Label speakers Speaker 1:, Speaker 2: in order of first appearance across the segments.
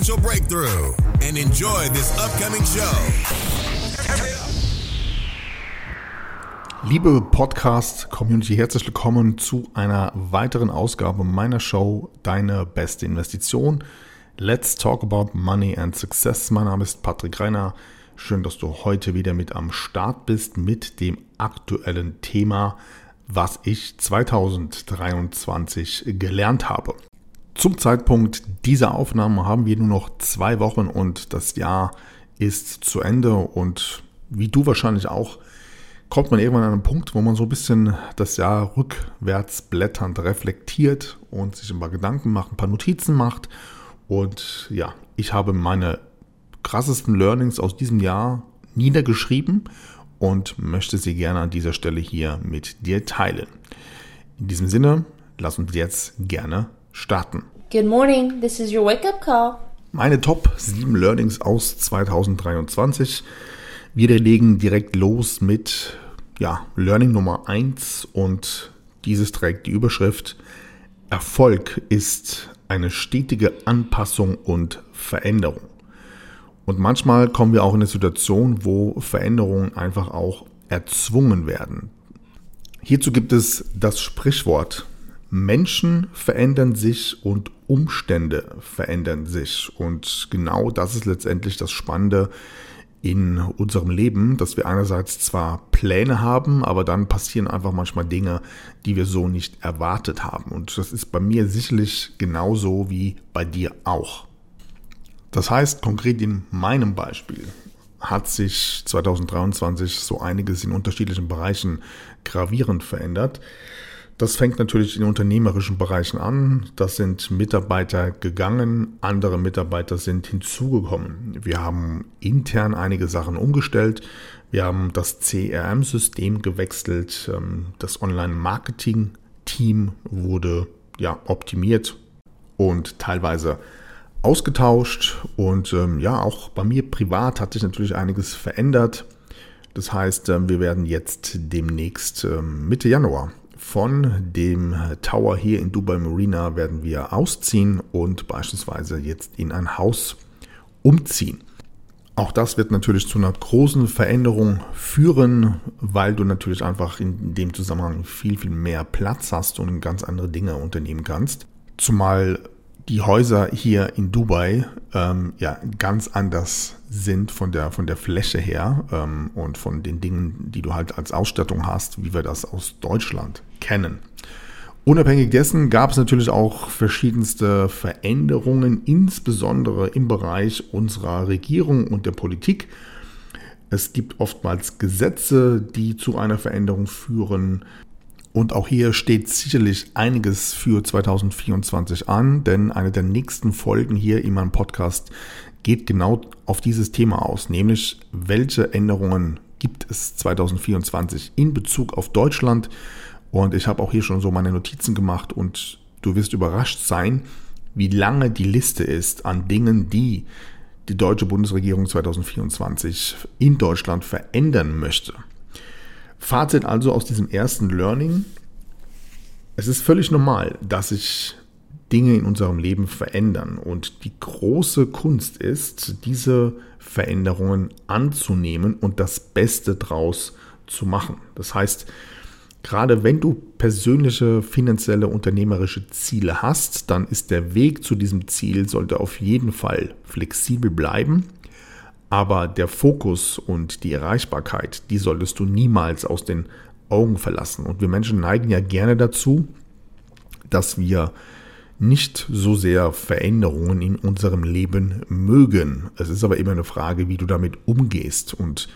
Speaker 1: breakthrough and enjoy this upcoming show.
Speaker 2: Liebe Podcast-Community, herzlich willkommen zu einer weiteren Ausgabe meiner Show Deine beste Investition. Let's talk about money and success. Mein Name ist Patrick Reiner. Schön, dass du heute wieder mit am Start bist mit dem aktuellen Thema, was ich 2023 gelernt habe. Zum Zeitpunkt dieser Aufnahme haben wir nur noch zwei Wochen und das Jahr ist zu Ende und wie du wahrscheinlich auch, kommt man irgendwann an einen Punkt, wo man so ein bisschen das Jahr rückwärts blätternd reflektiert und sich ein paar Gedanken macht, ein paar Notizen macht. Und ja, ich habe meine krassesten Learnings aus diesem Jahr niedergeschrieben und möchte sie gerne an dieser Stelle hier mit dir teilen. In diesem Sinne, lass uns jetzt gerne starten.
Speaker 3: Good morning, this is your wake up call.
Speaker 2: Meine Top 7 Learnings aus 2023. Wir legen direkt los mit ja, Learning Nummer 1 und dieses trägt die Überschrift Erfolg ist eine stetige Anpassung und Veränderung. Und manchmal kommen wir auch in eine Situation, wo Veränderungen einfach auch erzwungen werden. Hierzu gibt es das Sprichwort, Menschen verändern sich und Umstände verändern sich. Und genau das ist letztendlich das Spannende in unserem Leben, dass wir einerseits zwar Pläne haben, aber dann passieren einfach manchmal Dinge, die wir so nicht erwartet haben. Und das ist bei mir sicherlich genauso wie bei dir auch. Das heißt, konkret in meinem Beispiel hat sich 2023 so einiges in unterschiedlichen Bereichen gravierend verändert. Das fängt natürlich in unternehmerischen Bereichen an. Das sind Mitarbeiter gegangen, andere Mitarbeiter sind hinzugekommen. Wir haben intern einige Sachen umgestellt. Wir haben das CRM-System gewechselt. Ähm, das Online-Marketing-Team wurde ja, optimiert und teilweise ausgetauscht. Und ähm, ja, auch bei mir privat hat sich natürlich einiges verändert. Das heißt, ähm, wir werden jetzt demnächst Mitte Januar von dem Tower hier in Dubai Marina werden wir ausziehen und beispielsweise jetzt in ein Haus umziehen. Auch das wird natürlich zu einer großen Veränderung führen, weil du natürlich einfach in dem Zusammenhang viel, viel mehr Platz hast und ganz andere Dinge unternehmen kannst. Zumal die Häuser hier in Dubai ähm, ja ganz anders sind von der, von der Fläche her ähm, und von den Dingen, die du halt als Ausstattung hast, wie wir das aus Deutschland kennen. Unabhängig dessen gab es natürlich auch verschiedenste Veränderungen, insbesondere im Bereich unserer Regierung und der Politik. Es gibt oftmals Gesetze, die zu einer Veränderung führen. Und auch hier steht sicherlich einiges für 2024 an, denn eine der nächsten Folgen hier in meinem Podcast geht genau auf dieses Thema aus, nämlich welche Änderungen gibt es 2024 in Bezug auf Deutschland. Und ich habe auch hier schon so meine Notizen gemacht und du wirst überrascht sein, wie lange die Liste ist an Dingen, die die deutsche Bundesregierung 2024 in Deutschland verändern möchte. Fazit also aus diesem ersten Learning. Es ist völlig normal, dass sich Dinge in unserem Leben verändern. Und die große Kunst ist, diese Veränderungen anzunehmen und das Beste draus zu machen. Das heißt, gerade wenn du persönliche, finanzielle, unternehmerische Ziele hast, dann ist der Weg zu diesem Ziel, sollte auf jeden Fall flexibel bleiben aber der Fokus und die Erreichbarkeit, die solltest du niemals aus den Augen verlassen. Und wir Menschen neigen ja gerne dazu, dass wir nicht so sehr Veränderungen in unserem Leben mögen. Es ist aber immer eine Frage, wie du damit umgehst. Und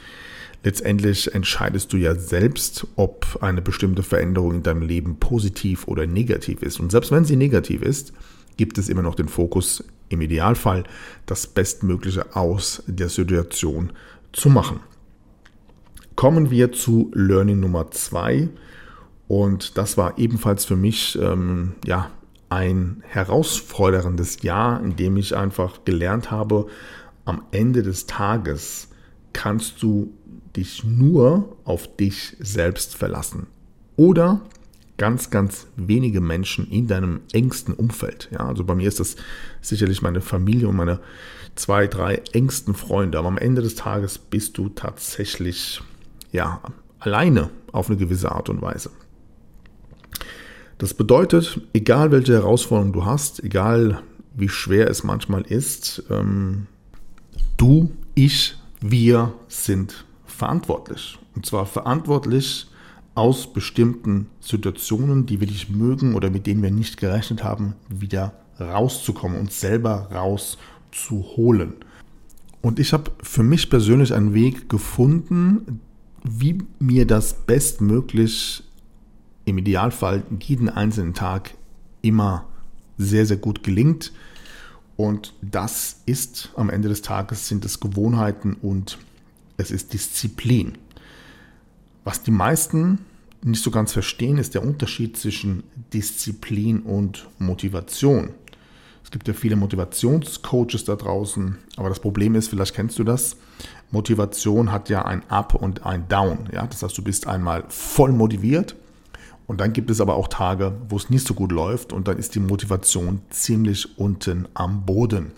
Speaker 2: Letztendlich entscheidest du ja selbst, ob eine bestimmte Veränderung in deinem Leben positiv oder negativ ist. Und selbst wenn sie negativ ist, gibt es immer noch den Fokus, im Idealfall das Bestmögliche aus der Situation zu machen. Kommen wir zu Learning Nummer zwei. Und das war ebenfalls für mich ähm, ja, ein herausforderndes Jahr, in dem ich einfach gelernt habe, am Ende des Tages kannst du dich nur auf dich selbst verlassen. Oder ganz, ganz wenige Menschen in deinem engsten Umfeld. Ja, also bei mir ist das sicherlich meine Familie und meine zwei, drei engsten Freunde. Aber am Ende des Tages bist du tatsächlich ja alleine auf eine gewisse Art und Weise. Das bedeutet, egal welche Herausforderung du hast, egal wie schwer es manchmal ist, ähm, du, ich, wir sind verantwortlich. Und zwar verantwortlich aus bestimmten Situationen, die wir nicht mögen oder mit denen wir nicht gerechnet haben, wieder rauszukommen, uns selber rauszuholen. Und ich habe für mich persönlich einen Weg gefunden, wie mir das bestmöglich im Idealfall jeden einzelnen Tag immer sehr, sehr gut gelingt. Und das ist am Ende des Tages sind es Gewohnheiten und es ist Disziplin. Was die meisten nicht so ganz verstehen, ist der Unterschied zwischen Disziplin und Motivation. Es gibt ja viele Motivationscoaches da draußen, aber das Problem ist, vielleicht kennst du das, Motivation hat ja ein Up und ein Down. Ja? Das heißt, du bist einmal voll motiviert und dann gibt es aber auch Tage, wo es nicht so gut läuft und dann ist die Motivation ziemlich unten am Boden.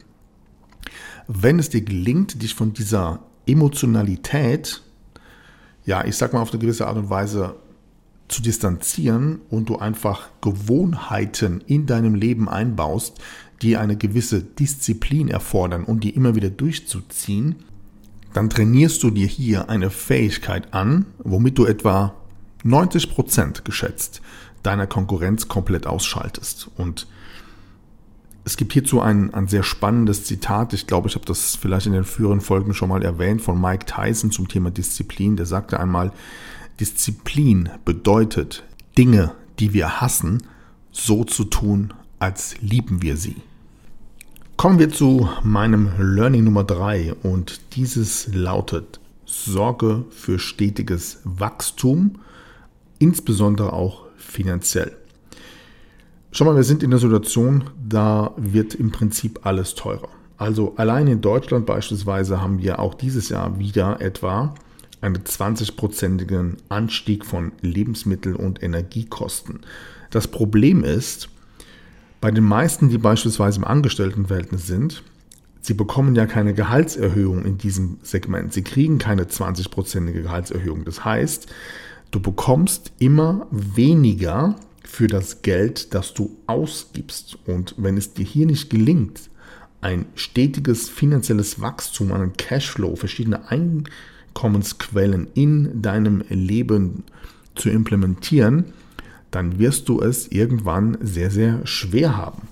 Speaker 2: Wenn es dir gelingt, dich von dieser Emotionalität, ja, ich sag mal auf eine gewisse Art und Weise zu distanzieren und du einfach Gewohnheiten in deinem Leben einbaust, die eine gewisse Disziplin erfordern und die immer wieder durchzuziehen, dann trainierst du dir hier eine Fähigkeit an, womit du etwa 90 Prozent geschätzt deiner Konkurrenz komplett ausschaltest. Und es gibt hierzu ein, ein sehr spannendes Zitat. Ich glaube, ich habe das vielleicht in den früheren Folgen schon mal erwähnt von Mike Tyson zum Thema Disziplin. Der sagte einmal, Disziplin bedeutet, Dinge, die wir hassen, so zu tun, als lieben wir sie. Kommen wir zu meinem Learning Nummer drei und dieses lautet Sorge für stetiges Wachstum insbesondere auch finanziell. Schau mal, wir sind in der Situation, da wird im Prinzip alles teurer. Also allein in Deutschland beispielsweise haben wir auch dieses Jahr wieder etwa einen 20-prozentigen Anstieg von Lebensmittel- und Energiekosten. Das Problem ist, bei den meisten, die beispielsweise im Angestelltenverhältnis sind, sie bekommen ja keine Gehaltserhöhung in diesem Segment. Sie kriegen keine 20-prozentige Gehaltserhöhung. Das heißt, Du bekommst immer weniger für das Geld, das du ausgibst. Und wenn es dir hier nicht gelingt, ein stetiges finanzielles Wachstum, einen Cashflow, verschiedene Einkommensquellen in deinem Leben zu implementieren, dann wirst du es irgendwann sehr, sehr schwer haben.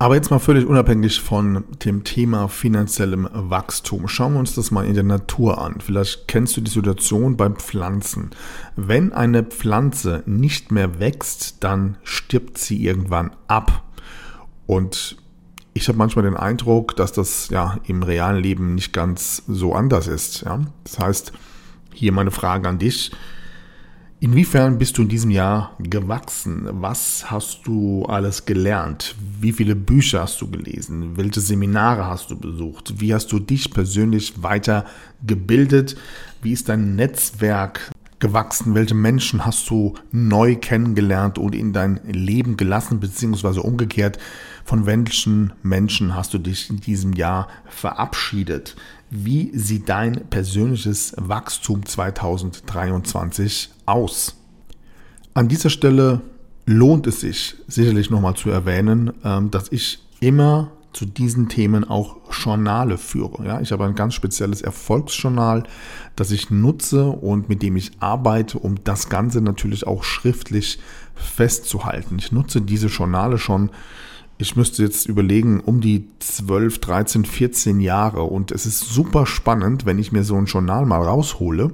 Speaker 2: Aber jetzt mal völlig unabhängig von dem Thema finanziellem Wachstum. Schauen wir uns das mal in der Natur an. Vielleicht kennst du die Situation beim Pflanzen. Wenn eine Pflanze nicht mehr wächst, dann stirbt sie irgendwann ab. Und ich habe manchmal den Eindruck, dass das ja im realen Leben nicht ganz so anders ist. Ja? Das heißt, hier meine Frage an dich. Inwiefern bist du in diesem Jahr gewachsen? Was hast du alles gelernt? Wie viele Bücher hast du gelesen? Welche Seminare hast du besucht? Wie hast du dich persönlich weitergebildet? Wie ist dein Netzwerk gewachsen? Welche Menschen hast du neu kennengelernt und in dein Leben gelassen, beziehungsweise umgekehrt? Von welchen Menschen hast du dich in diesem Jahr verabschiedet? Wie sieht dein persönliches Wachstum 2023 aus? An dieser Stelle lohnt es sich sicherlich nochmal zu erwähnen, ähm, dass ich immer zu diesen Themen auch Journale führe. Ja, ich habe ein ganz spezielles Erfolgsjournal, das ich nutze und mit dem ich arbeite, um das Ganze natürlich auch schriftlich festzuhalten. Ich nutze diese Journale schon ich müsste jetzt überlegen, um die 12, 13, 14 Jahre. Und es ist super spannend, wenn ich mir so ein Journal mal raushole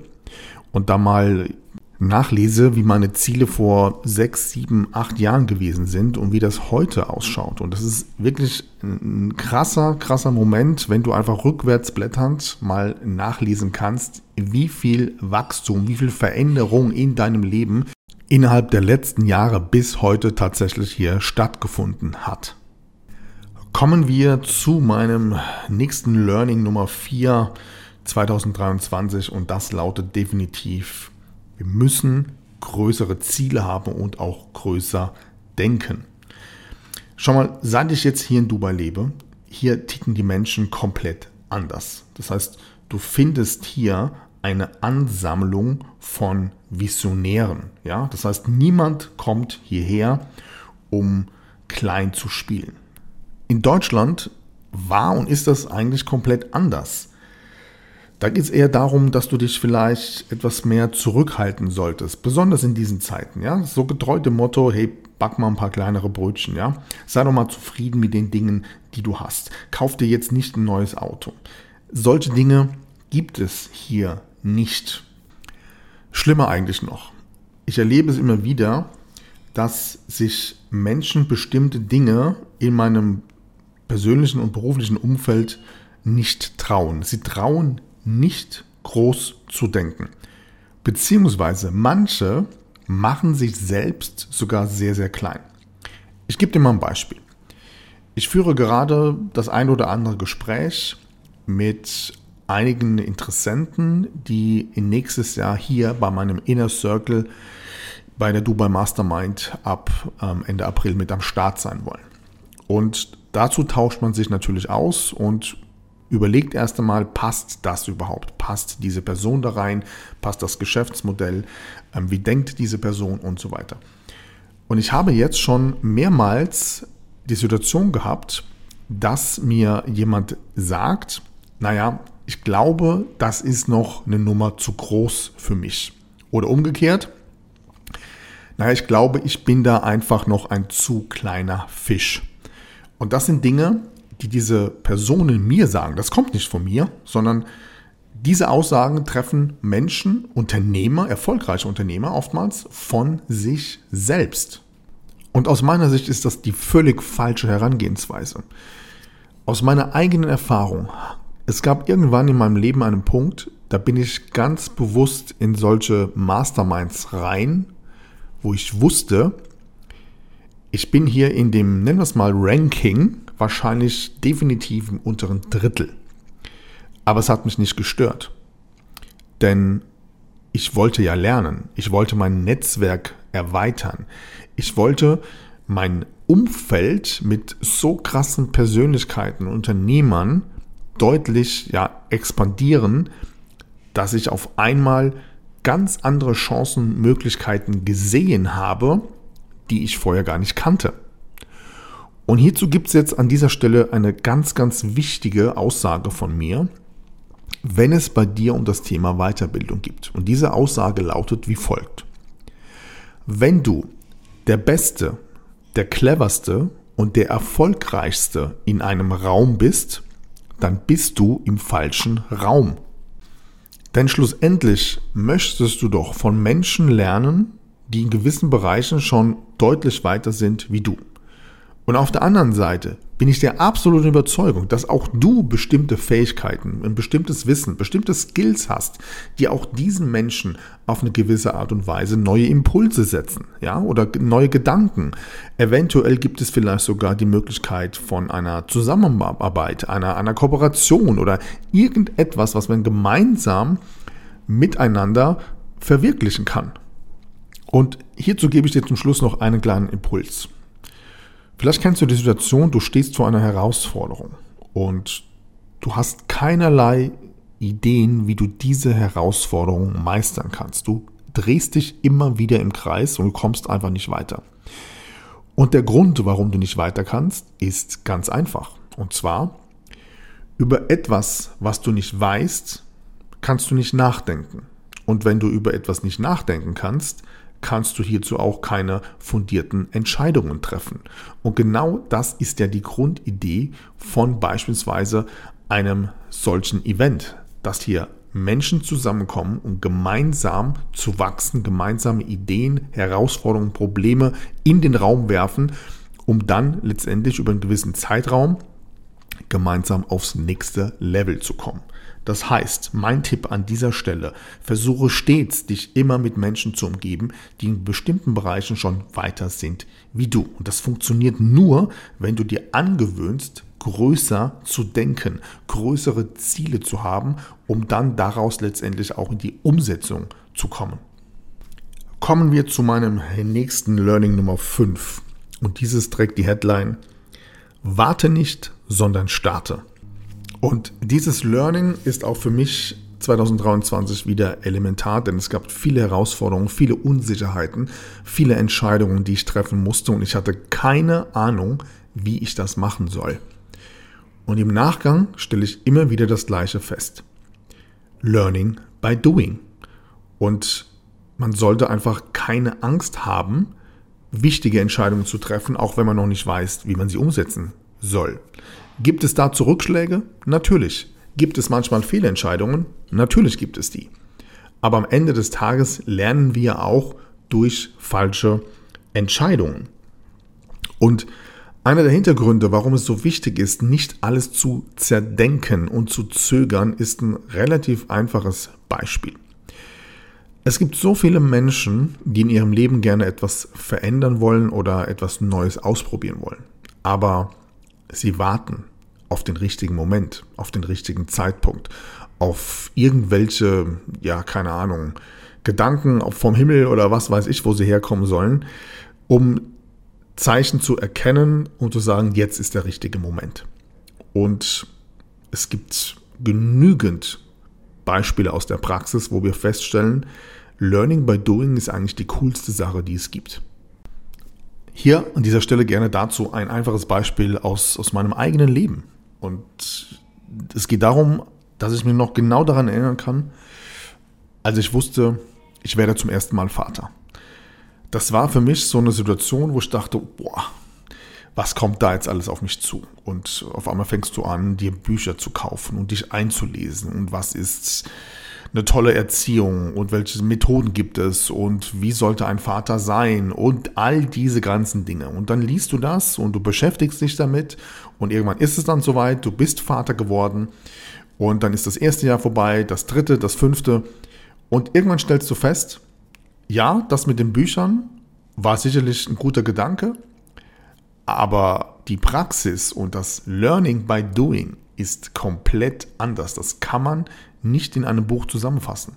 Speaker 2: und da mal nachlese, wie meine Ziele vor sechs, sieben, acht Jahren gewesen sind und wie das heute ausschaut. Und das ist wirklich ein krasser, krasser Moment, wenn du einfach rückwärts blätternd mal nachlesen kannst, wie viel Wachstum, wie viel Veränderung in deinem Leben innerhalb der letzten Jahre bis heute tatsächlich hier stattgefunden hat. Kommen wir zu meinem nächsten Learning Nummer 4 2023 und das lautet definitiv wir müssen größere Ziele haben und auch größer denken. Schau mal, seit ich jetzt hier in Dubai lebe, hier ticken die Menschen komplett anders. Das heißt, du findest hier eine Ansammlung von Visionären. Ja? Das heißt, niemand kommt hierher, um klein zu spielen. In Deutschland war und ist das eigentlich komplett anders. Da geht es eher darum, dass du dich vielleicht etwas mehr zurückhalten solltest, besonders in diesen Zeiten. Ja, so getreu dem Motto: Hey, back mal ein paar kleinere Brötchen. Ja, sei doch mal zufrieden mit den Dingen, die du hast. Kauf dir jetzt nicht ein neues Auto. Solche Dinge gibt es hier nicht. Schlimmer eigentlich noch. Ich erlebe es immer wieder, dass sich Menschen bestimmte Dinge in meinem persönlichen und beruflichen Umfeld nicht trauen. Sie trauen nicht groß zu denken. Beziehungsweise manche machen sich selbst sogar sehr, sehr klein. Ich gebe dir mal ein Beispiel. Ich führe gerade das ein oder andere Gespräch mit einigen Interessenten, die nächstes Jahr hier bei meinem Inner Circle bei der Dubai Mastermind ab ähm, Ende April mit am Start sein wollen. Und dazu tauscht man sich natürlich aus und überlegt erst einmal, passt das überhaupt? Passt diese Person da rein? Passt das Geschäftsmodell? Ähm, wie denkt diese Person und so weiter? Und ich habe jetzt schon mehrmals die Situation gehabt, dass mir jemand sagt, naja, ich glaube, das ist noch eine Nummer zu groß für mich. Oder umgekehrt, naja, ich glaube, ich bin da einfach noch ein zu kleiner Fisch. Und das sind Dinge, die diese Personen mir sagen, das kommt nicht von mir, sondern diese Aussagen treffen Menschen, Unternehmer, erfolgreiche Unternehmer oftmals von sich selbst. Und aus meiner Sicht ist das die völlig falsche Herangehensweise. Aus meiner eigenen Erfahrung, es gab irgendwann in meinem Leben einen Punkt, da bin ich ganz bewusst in solche Masterminds rein, wo ich wusste, ich bin hier in dem, nennen wir es mal, Ranking wahrscheinlich definitiv im unteren Drittel. Aber es hat mich nicht gestört. Denn ich wollte ja lernen. Ich wollte mein Netzwerk erweitern. Ich wollte mein Umfeld mit so krassen Persönlichkeiten, Unternehmern deutlich ja, expandieren, dass ich auf einmal ganz andere Chancen, Möglichkeiten gesehen habe, die ich vorher gar nicht kannte. Und hierzu gibt es jetzt an dieser Stelle eine ganz, ganz wichtige Aussage von mir, wenn es bei dir um das Thema Weiterbildung gibt. Und diese Aussage lautet wie folgt. Wenn du der Beste, der Cleverste und der Erfolgreichste in einem Raum bist, dann bist du im falschen Raum. Denn schlussendlich möchtest du doch von Menschen lernen, die in gewissen Bereichen schon deutlich weiter sind wie du. Und auf der anderen Seite bin ich der absoluten Überzeugung, dass auch du bestimmte Fähigkeiten, ein bestimmtes Wissen, bestimmte Skills hast, die auch diesen Menschen auf eine gewisse Art und Weise neue Impulse setzen, ja, oder neue Gedanken. Eventuell gibt es vielleicht sogar die Möglichkeit von einer Zusammenarbeit, einer, einer Kooperation oder irgendetwas, was man gemeinsam miteinander verwirklichen kann. Und hierzu gebe ich dir zum Schluss noch einen kleinen Impuls. Vielleicht kennst du die Situation, du stehst vor einer Herausforderung und du hast keinerlei Ideen, wie du diese Herausforderung meistern kannst. Du drehst dich immer wieder im Kreis und kommst einfach nicht weiter. Und der Grund, warum du nicht weiter kannst, ist ganz einfach. Und zwar, über etwas, was du nicht weißt, kannst du nicht nachdenken. Und wenn du über etwas nicht nachdenken kannst, kannst du hierzu auch keine fundierten Entscheidungen treffen. Und genau das ist ja die Grundidee von beispielsweise einem solchen Event, dass hier Menschen zusammenkommen, um gemeinsam zu wachsen, gemeinsame Ideen, Herausforderungen, Probleme in den Raum werfen, um dann letztendlich über einen gewissen Zeitraum gemeinsam aufs nächste Level zu kommen. Das heißt, mein Tipp an dieser Stelle, versuche stets, dich immer mit Menschen zu umgeben, die in bestimmten Bereichen schon weiter sind wie du. Und das funktioniert nur, wenn du dir angewöhnst, größer zu denken, größere Ziele zu haben, um dann daraus letztendlich auch in die Umsetzung zu kommen. Kommen wir zu meinem nächsten Learning Nummer 5. Und dieses trägt die Headline Warte nicht, sondern starte. Und dieses Learning ist auch für mich 2023 wieder elementar, denn es gab viele Herausforderungen, viele Unsicherheiten, viele Entscheidungen, die ich treffen musste und ich hatte keine Ahnung, wie ich das machen soll. Und im Nachgang stelle ich immer wieder das Gleiche fest. Learning by doing. Und man sollte einfach keine Angst haben, wichtige Entscheidungen zu treffen, auch wenn man noch nicht weiß, wie man sie umsetzen soll. Gibt es da Zurückschläge? Natürlich. Gibt es manchmal Fehlentscheidungen? Natürlich gibt es die. Aber am Ende des Tages lernen wir auch durch falsche Entscheidungen. Und einer der Hintergründe, warum es so wichtig ist, nicht alles zu zerdenken und zu zögern, ist ein relativ einfaches Beispiel. Es gibt so viele Menschen, die in ihrem Leben gerne etwas verändern wollen oder etwas Neues ausprobieren wollen. Aber Sie warten auf den richtigen Moment, auf den richtigen Zeitpunkt, auf irgendwelche, ja, keine Ahnung, Gedanken vom Himmel oder was weiß ich, wo sie herkommen sollen, um Zeichen zu erkennen und zu sagen, jetzt ist der richtige Moment. Und es gibt genügend Beispiele aus der Praxis, wo wir feststellen, Learning by Doing ist eigentlich die coolste Sache, die es gibt. Hier an dieser Stelle gerne dazu ein einfaches Beispiel aus, aus meinem eigenen Leben. Und es geht darum, dass ich mich noch genau daran erinnern kann, als ich wusste, ich werde zum ersten Mal Vater. Das war für mich so eine Situation, wo ich dachte, boah, was kommt da jetzt alles auf mich zu? Und auf einmal fängst du an, dir Bücher zu kaufen und dich einzulesen. Und was ist eine tolle Erziehung und welche Methoden gibt es und wie sollte ein Vater sein und all diese ganzen Dinge. Und dann liest du das und du beschäftigst dich damit und irgendwann ist es dann soweit, du bist Vater geworden und dann ist das erste Jahr vorbei, das dritte, das fünfte und irgendwann stellst du fest, ja, das mit den Büchern war sicherlich ein guter Gedanke, aber die Praxis und das Learning by Doing ist komplett anders. Das kann man nicht in einem Buch zusammenfassen.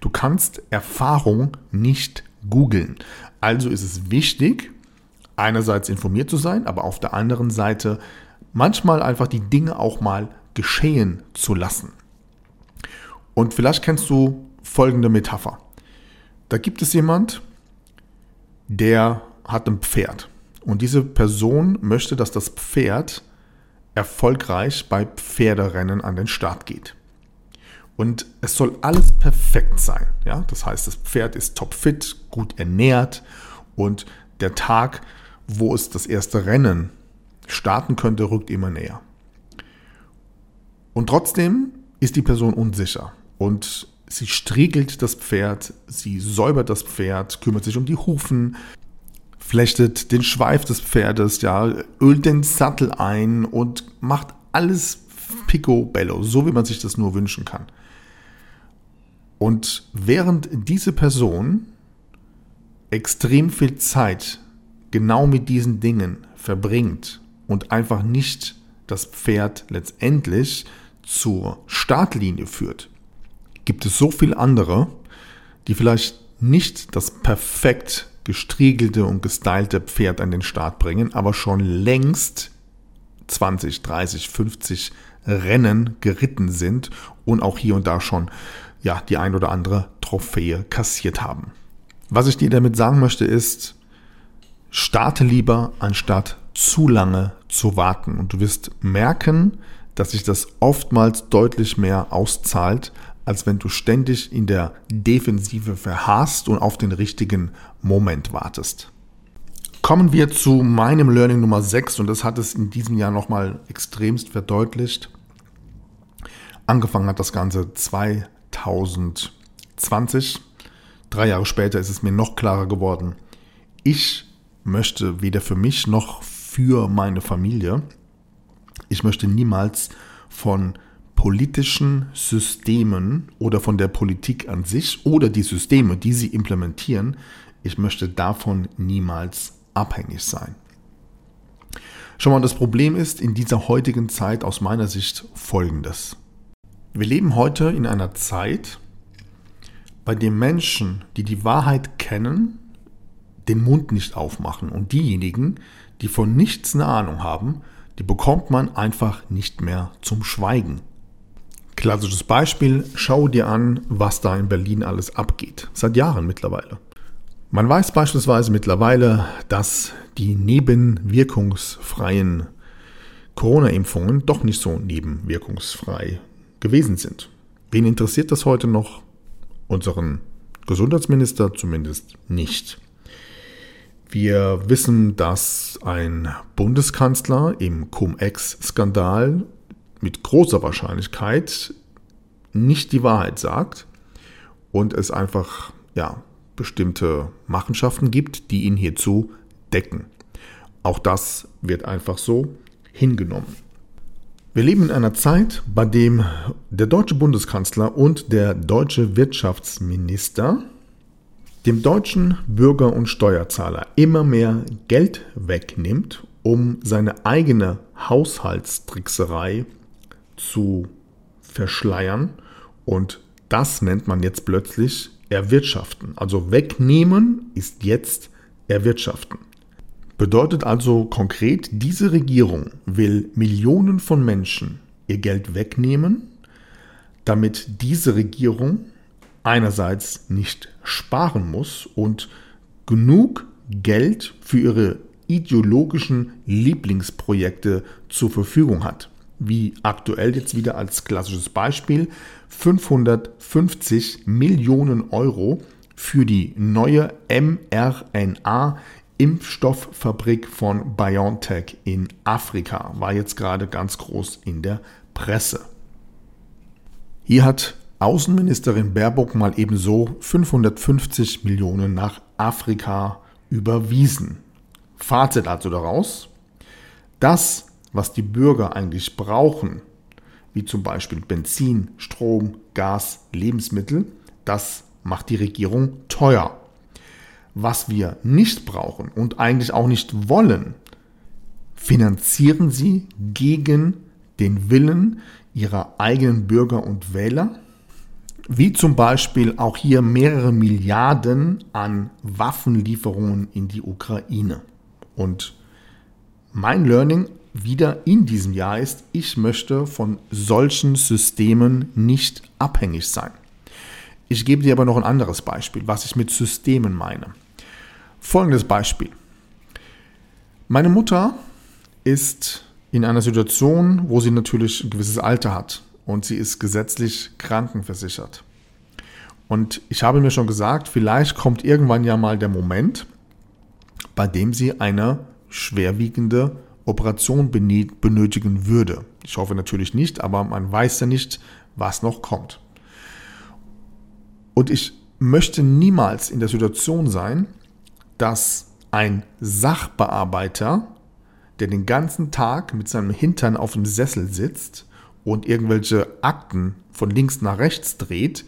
Speaker 2: Du kannst Erfahrung nicht googeln. Also ist es wichtig, einerseits informiert zu sein, aber auf der anderen Seite manchmal einfach die Dinge auch mal geschehen zu lassen. Und vielleicht kennst du folgende Metapher. Da gibt es jemand, der hat ein Pferd. Und diese Person möchte, dass das Pferd erfolgreich bei Pferderennen an den Start geht. Und es soll alles perfekt sein. Ja? Das heißt, das Pferd ist topfit, gut ernährt und der Tag, wo es das erste Rennen starten könnte, rückt immer näher. Und trotzdem ist die Person unsicher und sie striegelt das Pferd, sie säubert das Pferd, kümmert sich um die Hufen, flechtet den Schweif des Pferdes, ja, ölt den Sattel ein und macht alles picobello, so wie man sich das nur wünschen kann. Und während diese Person extrem viel Zeit genau mit diesen Dingen verbringt und einfach nicht das Pferd letztendlich zur Startlinie führt, gibt es so viele andere, die vielleicht nicht das perfekt gestriegelte und gestylte Pferd an den Start bringen, aber schon längst 20, 30, 50 Rennen geritten sind und auch hier und da schon ja, die ein oder andere Trophäe kassiert haben. Was ich dir damit sagen möchte ist, starte lieber, anstatt zu lange zu warten. Und du wirst merken, dass sich das oftmals deutlich mehr auszahlt, als wenn du ständig in der Defensive verharrst und auf den richtigen Moment wartest. Kommen wir zu meinem Learning Nummer 6 und das hat es in diesem Jahr nochmal extremst verdeutlicht. Angefangen hat das Ganze 2020. Drei Jahre später ist es mir noch klarer geworden. Ich möchte weder für mich noch für meine Familie, ich möchte niemals von politischen Systemen oder von der Politik an sich oder die Systeme, die sie implementieren, ich möchte davon niemals abhängig sein. Schon mal, das Problem ist in dieser heutigen Zeit aus meiner Sicht folgendes. Wir leben heute in einer Zeit, bei dem Menschen, die die Wahrheit kennen, den Mund nicht aufmachen und diejenigen, die von nichts eine Ahnung haben, die bekommt man einfach nicht mehr zum Schweigen. Klassisches Beispiel, schau dir an, was da in Berlin alles abgeht. Seit Jahren mittlerweile. Man weiß beispielsweise mittlerweile, dass die nebenwirkungsfreien Corona-Impfungen doch nicht so nebenwirkungsfrei gewesen sind. Wen interessiert das heute noch? Unseren Gesundheitsminister zumindest nicht. Wir wissen, dass ein Bundeskanzler im Cum-Ex-Skandal mit großer Wahrscheinlichkeit nicht die Wahrheit sagt und es einfach ja, bestimmte Machenschaften gibt, die ihn hierzu decken. Auch das wird einfach so hingenommen. Wir leben in einer Zeit, bei dem der deutsche Bundeskanzler und der deutsche Wirtschaftsminister dem deutschen Bürger und Steuerzahler immer mehr Geld wegnimmt, um seine eigene Haushaltstrickserei zu verschleiern. Und das nennt man jetzt plötzlich erwirtschaften. Also wegnehmen ist jetzt erwirtschaften. Bedeutet also konkret, diese Regierung will Millionen von Menschen ihr Geld wegnehmen, damit diese Regierung einerseits nicht sparen muss und genug Geld für ihre ideologischen Lieblingsprojekte zur Verfügung hat. Wie aktuell jetzt wieder als klassisches Beispiel 550 Millionen Euro für die neue mRNA Impfstofffabrik von BioNTech in Afrika war jetzt gerade ganz groß in der Presse. Hier hat Außenministerin Baerbock mal ebenso 550 Millionen nach Afrika überwiesen. Fazit also daraus, das, was die Bürger eigentlich brauchen, wie zum Beispiel Benzin, Strom, Gas, Lebensmittel, das macht die Regierung teuer. Was wir nicht brauchen und eigentlich auch nicht wollen, finanzieren sie gegen den Willen ihrer eigenen Bürger und Wähler wie zum Beispiel auch hier mehrere Milliarden an Waffenlieferungen in die Ukraine. Und mein Learning wieder in diesem Jahr ist, ich möchte von solchen Systemen nicht abhängig sein. Ich gebe dir aber noch ein anderes Beispiel, was ich mit Systemen meine. Folgendes Beispiel. Meine Mutter ist in einer Situation, wo sie natürlich ein gewisses Alter hat und sie ist gesetzlich krankenversichert. Und ich habe mir schon gesagt, vielleicht kommt irgendwann ja mal der Moment, bei dem sie eine schwerwiegende Operation benötigen würde. Ich hoffe natürlich nicht, aber man weiß ja nicht, was noch kommt. Und ich möchte niemals in der Situation sein, dass ein Sachbearbeiter, der den ganzen Tag mit seinem Hintern auf dem Sessel sitzt und irgendwelche Akten von links nach rechts dreht,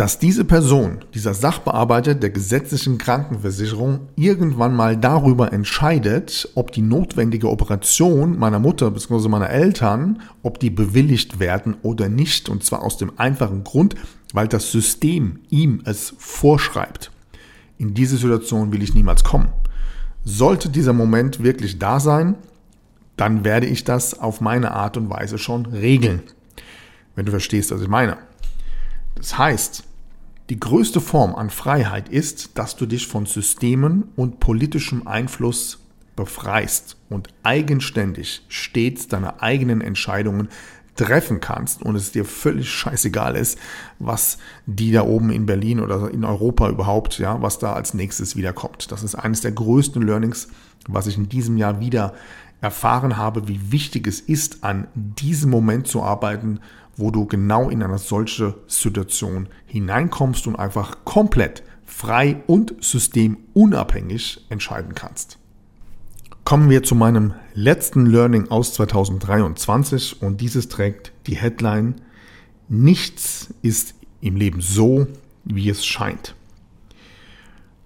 Speaker 2: dass diese Person, dieser Sachbearbeiter der gesetzlichen Krankenversicherung irgendwann mal darüber entscheidet, ob die notwendige Operation meiner Mutter bzw. meiner Eltern, ob die bewilligt werden oder nicht. Und zwar aus dem einfachen Grund, weil das System ihm es vorschreibt. In diese Situation will ich niemals kommen. Sollte dieser Moment wirklich da sein, dann werde ich das auf meine Art und Weise schon regeln. Wenn du verstehst, was ich meine. Das heißt, die größte Form an Freiheit ist, dass du dich von Systemen und politischem Einfluss befreist und eigenständig stets deine eigenen Entscheidungen treffen kannst und es dir völlig scheißegal ist, was die da oben in Berlin oder in Europa überhaupt, ja, was da als nächstes wiederkommt. Das ist eines der größten Learnings, was ich in diesem Jahr wieder erfahren habe, wie wichtig es ist, an diesem Moment zu arbeiten, wo du genau in eine solche Situation hineinkommst und einfach komplett frei und systemunabhängig entscheiden kannst. Kommen wir zu meinem letzten Learning aus 2023 und dieses trägt die Headline Nichts ist im Leben so, wie es scheint.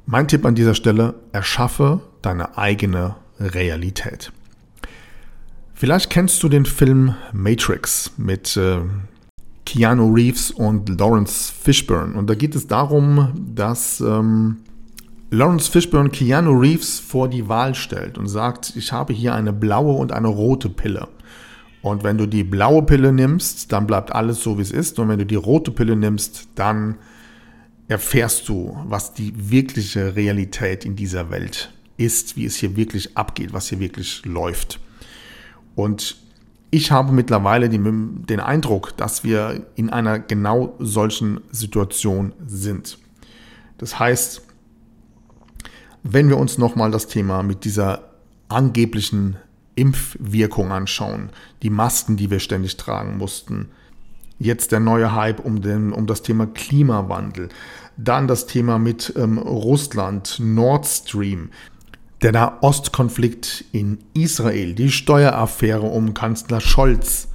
Speaker 2: Mein Tipp an dieser Stelle, erschaffe deine eigene Realität. Vielleicht kennst du den Film Matrix mit äh, Keanu Reeves und Lawrence Fishburne. Und da geht es darum, dass ähm, Lawrence Fishburne Keanu Reeves vor die Wahl stellt und sagt, ich habe hier eine blaue und eine rote Pille. Und wenn du die blaue Pille nimmst, dann bleibt alles so, wie es ist. Und wenn du die rote Pille nimmst, dann erfährst du, was die wirkliche Realität in dieser Welt ist, wie es hier wirklich abgeht, was hier wirklich läuft. Und ich habe mittlerweile den Eindruck, dass wir in einer genau solchen Situation sind. Das heißt, wenn wir uns nochmal das Thema mit dieser angeblichen Impfwirkung anschauen, die Masken, die wir ständig tragen mussten, jetzt der neue Hype um, den, um das Thema Klimawandel, dann das Thema mit ähm, Russland, Nord Stream, der Nahostkonflikt in Israel, die Steueraffäre um Kanzler Scholz,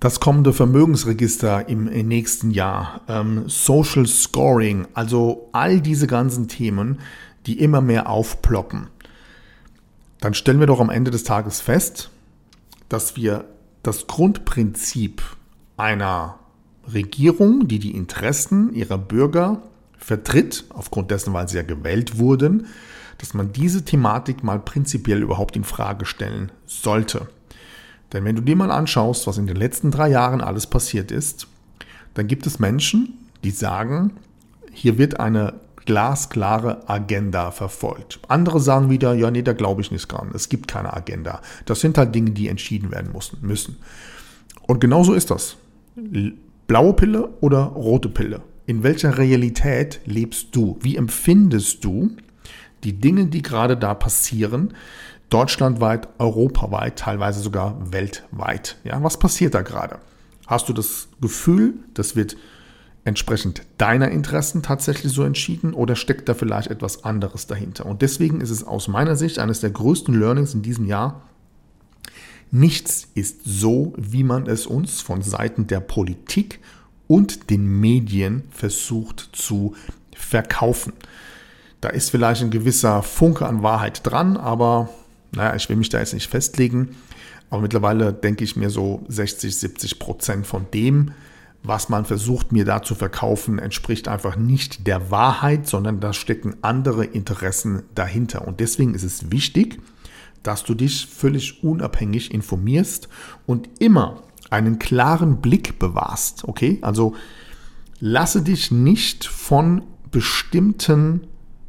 Speaker 2: das kommende Vermögensregister im nächsten Jahr, ähm, Social Scoring, also all diese ganzen Themen, die immer mehr aufploppen, dann stellen wir doch am Ende des Tages fest, dass wir das Grundprinzip einer Regierung, die die Interessen ihrer Bürger vertritt, aufgrund dessen, weil sie ja gewählt wurden, dass man diese Thematik mal prinzipiell überhaupt in Frage stellen sollte. Denn wenn du dir mal anschaust, was in den letzten drei Jahren alles passiert ist, dann gibt es Menschen, die sagen, hier wird eine glasklare Agenda verfolgt. Andere sagen wieder, ja, nee, da glaube ich nicht dran. Es gibt keine Agenda. Das sind halt Dinge, die entschieden werden müssen. Und genau so ist das. Blaue Pille oder rote Pille? In welcher Realität lebst du? Wie empfindest du die Dinge, die gerade da passieren? Deutschlandweit, europaweit, teilweise sogar weltweit. Ja, was passiert da gerade? Hast du das Gefühl, das wird entsprechend deiner Interessen tatsächlich so entschieden oder steckt da vielleicht etwas anderes dahinter? Und deswegen ist es aus meiner Sicht eines der größten Learnings in diesem Jahr, nichts ist so, wie man es uns von Seiten der Politik und den Medien versucht zu verkaufen. Da ist vielleicht ein gewisser Funke an Wahrheit dran, aber naja, ich will mich da jetzt nicht festlegen. Aber mittlerweile denke ich mir so 60, 70 Prozent von dem, was man versucht mir da zu verkaufen, entspricht einfach nicht der Wahrheit, sondern da stecken andere Interessen dahinter. Und deswegen ist es wichtig, dass du dich völlig unabhängig informierst und immer einen klaren Blick bewahrst. Okay? Also lasse dich nicht von bestimmten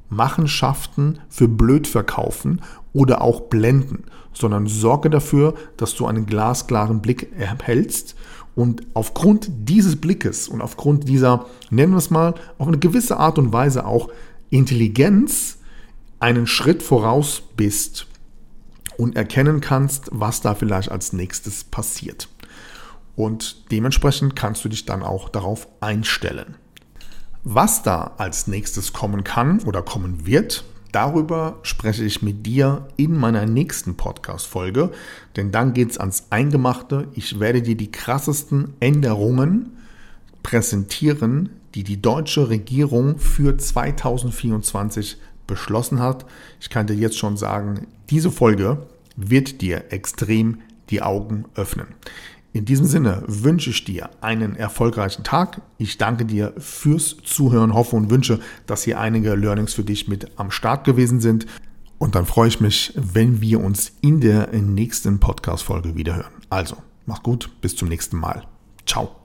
Speaker 2: Machenschaften für blöd verkaufen oder auch blenden, sondern sorge dafür, dass du einen glasklaren Blick erhältst und aufgrund dieses Blickes und aufgrund dieser, nennen wir es mal, auf eine gewisse Art und Weise auch Intelligenz einen Schritt voraus bist und erkennen kannst, was da vielleicht als nächstes passiert. Und dementsprechend kannst du dich dann auch darauf einstellen. Was da als nächstes kommen kann oder kommen wird, Darüber spreche ich mit dir in meiner nächsten Podcast-Folge, denn dann geht es ans Eingemachte. Ich werde dir die krassesten Änderungen präsentieren, die die deutsche Regierung für 2024 beschlossen hat. Ich kann dir jetzt schon sagen, diese Folge wird dir extrem die Augen öffnen. In diesem Sinne wünsche ich dir einen erfolgreichen Tag. Ich danke dir fürs Zuhören, hoffe und wünsche, dass hier einige Learnings für dich mit am Start gewesen sind. Und dann freue ich mich, wenn wir uns in der nächsten Podcast-Folge wiederhören. Also, mach gut, bis zum nächsten Mal. Ciao.